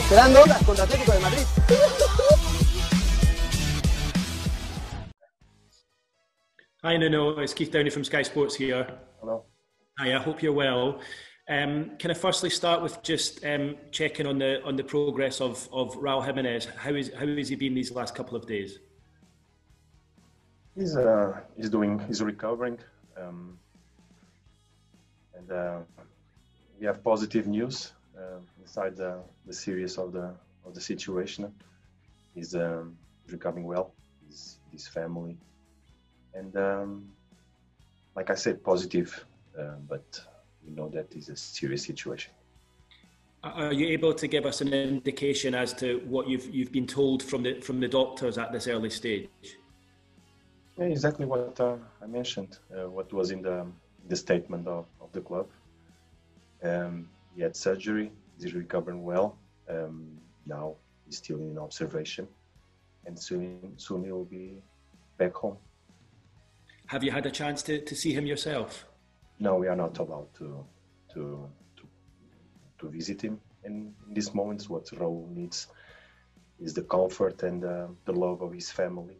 Esperando horas contra Atlético de Madrid. Hi, Nuno. It's Keith Downie from Sky Sports here. Hello. Hi, I hope you're well. Um, can I firstly start with just um, checking on the on the progress of of Raul Jimenez? How is how has he been these last couple of days? He's uh, he's doing he's recovering, um, and uh, we have positive news uh, inside the, the series of the of the situation. He's um, recovering well. His his family, and um, like I said, positive, uh, but we know that is a serious situation. Are you able to give us an indication as to what you've you've been told from the from the doctors at this early stage? Yeah, exactly what uh, I mentioned. Uh, what was in the the statement of, of the club. Um, he had surgery. He's recovering well. Um, now he's still in observation, and soon soon he will be back home. Have you had a chance to, to see him yourself? No, we are not allowed to to to, to visit him. And in these moments, what Raul needs is the comfort and uh, the love of his family,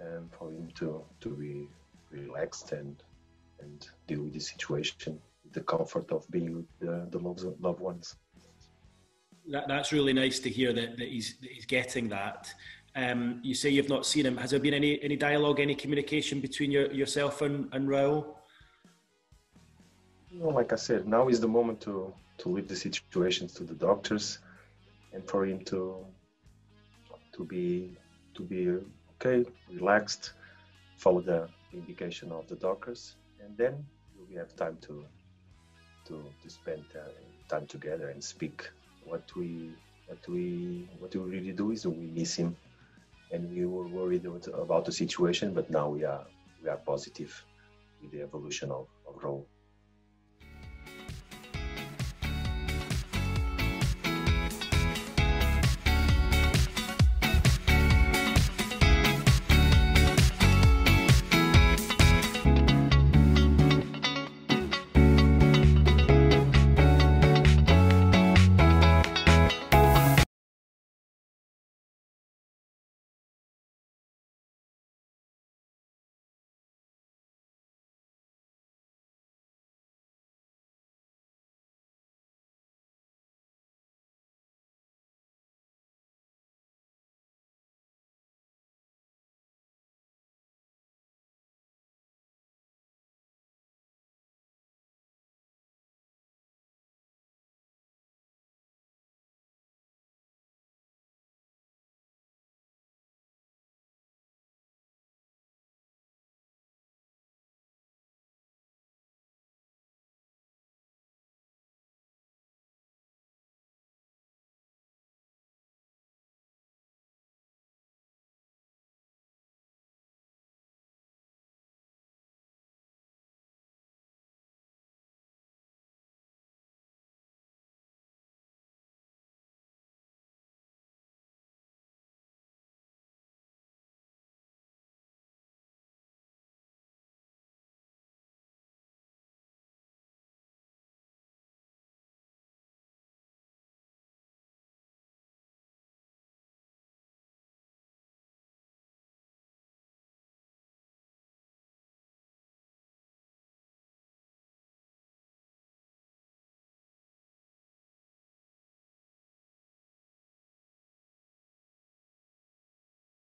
and for him to to be relaxed and and deal with the situation, the comfort of being with the, the loved, loved ones. That, that's really nice to hear that, that he's that he's getting that. Um, you say you've not seen him. Has there been any any dialogue, any communication between your, yourself and, and Raul? You know, like I said, now is the moment to to leave the situations to the doctors, and for him to to be to be okay, relaxed, follow the indication of the doctors, and then we have time to to to spend uh, time together and speak. What we what we what we really do is we miss him, and we were worried about the situation, but now we are we are positive with the evolution of, of Raul.